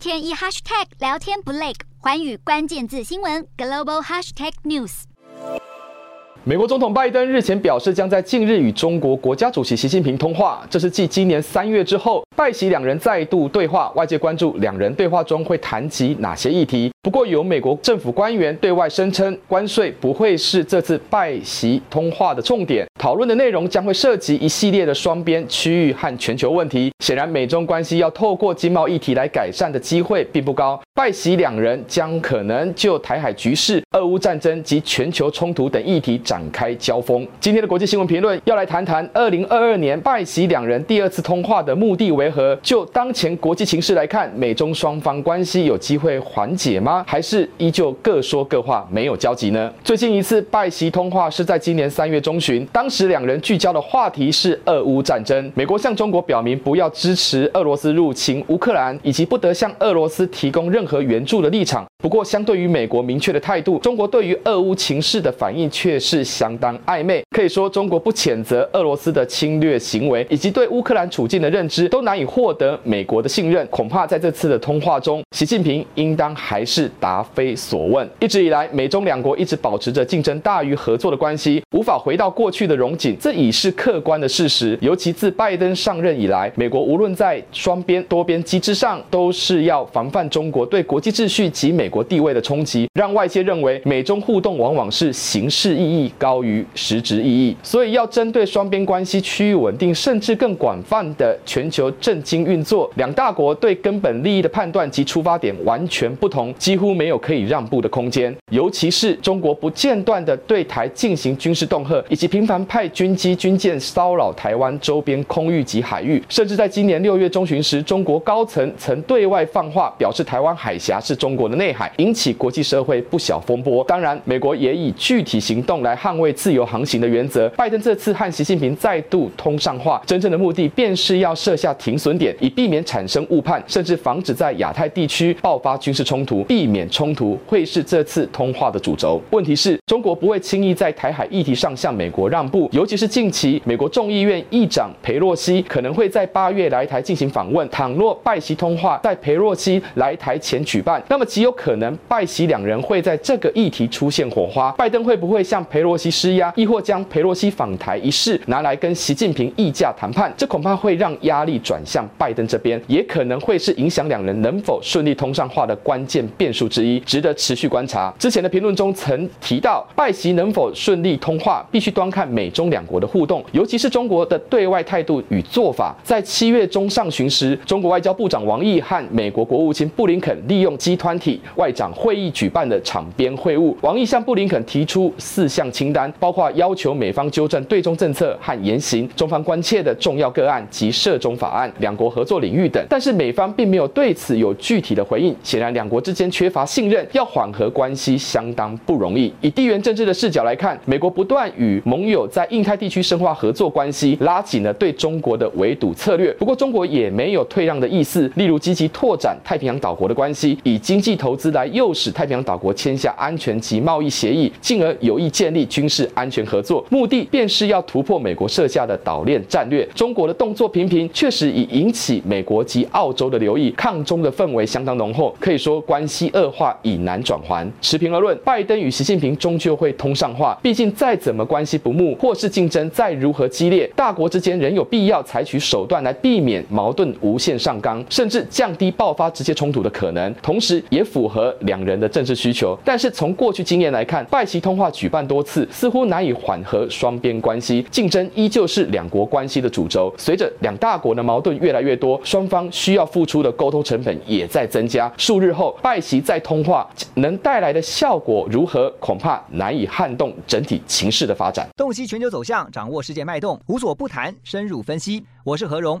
天一 hashtag 聊天不累，环宇关键字新闻 global hashtag news。美国总统拜登日前表示，将在近日与中国国家主席习近平通话，这是继今年三月之后，拜习两人再度对话。外界关注两人对话中会谈及哪些议题。不过，有美国政府官员对外声称，关税不会是这次拜习通话的重点，讨论的内容将会涉及一系列的双边、区域和全球问题。显然，美中关系要透过经贸议题来改善的机会并不高。拜习两人将可能就台海局势、俄乌战争及全球冲突等议题。展开交锋。今天的国际新闻评论要来谈谈，二零二二年拜习两人第二次通话的目的为何？就当前国际情势来看，美中双方关系有机会缓解吗？还是依旧各说各话，没有交集呢？最近一次拜习通话是在今年三月中旬，当时两人聚焦的话题是俄乌战争。美国向中国表明不要支持俄罗斯入侵乌克兰，以及不得向俄罗斯提供任何援助的立场。不过，相对于美国明确的态度，中国对于俄乌情势的反应却是。相当暧昧，可以说中国不谴责俄罗斯的侵略行为，以及对乌克兰处境的认知，都难以获得美国的信任。恐怕在这次的通话中，习近平应当还是答非所问。一直以来，美中两国一直保持着竞争大于合作的关系，无法回到过去的荣景，这已是客观的事实。尤其自拜登上任以来，美国无论在双边、多边机制上，都是要防范中国对国际秩序及美国地位的冲击，让外界认为美中互动往往是形式意义。高于实质意义，所以要针对双边关系、区域稳定，甚至更广泛的全球政经运作，两大国对根本利益的判断及出发点完全不同，几乎没有可以让步的空间。尤其是中国不间断地对台进行军事恫吓，以及频繁派军机、军舰骚扰台湾周边空域及海域，甚至在今年六月中旬时，中国高层曾对外放话，表示台湾海峡是中国的内海，引起国际社会不小风波。当然，美国也以具体行动来。捍卫自由航行的原则，拜登这次和习近平再度通上话，真正的目的便是要设下停损点，以避免产生误判，甚至防止在亚太地区爆发军事冲突。避免冲突会是这次通话的主轴。问题是，中国不会轻易在台海议题上向美国让步，尤其是近期美国众议院议长裴洛西可能会在八月来台进行访问。倘若拜习通话在裴洛西来台前举办，那么极有可能拜习两人会在这个议题出现火花。拜登会不会向裴？洛西施压，亦或将裴洛西访台一事拿来跟习近平议价谈判，这恐怕会让压力转向拜登这边，也可能会是影响两人能否顺利通上话的关键变数之一，值得持续观察。之前的评论中曾提到，拜习能否顺利通话，必须端看美中两国的互动，尤其是中国的对外态度与做法。在七月中上旬时，中国外交部长王毅和美国国务卿布林肯利用 G20 外长会议举办的场边会晤，王毅向布林肯提出四项。清单包括要求美方纠正对中政策和言行、中方关切的重要个案及涉中法案、两国合作领域等，但是美方并没有对此有具体的回应。显然，两国之间缺乏信任，要缓和关系相当不容易。以地缘政治的视角来看，美国不断与盟友在印太地区深化合作关系，拉紧了对中国的围堵策略。不过，中国也没有退让的意思，例如积极拓展太平洋岛国的关系，以经济投资来诱使太平洋岛国签下安全及贸易协议，进而有意建立。军事安全合作目的便是要突破美国设下的岛链战略。中国的动作频频，确实已引起美国及澳洲的留意，抗中的氛围相当浓厚，可以说关系恶化已难转圜。持平而论，拜登与习近平终究会通上话，毕竟再怎么关系不睦，或是竞争再如何激烈，大国之间仍有必要采取手段来避免矛盾无限上纲，甚至降低爆发直接冲突的可能，同时也符合两人的政治需求。但是从过去经验来看，拜习通话举办多次。似乎难以缓和和双边关系，竞争依旧是两国关系的主轴。随着两大国的矛盾越来越多，双方需要付出的沟通成本也在增加。数日后拜习再通话，能带来的效果如何，恐怕难以撼动整体情势的发展。洞悉全球走向，掌握世界脉动，无所不谈，深入分析。我是何荣，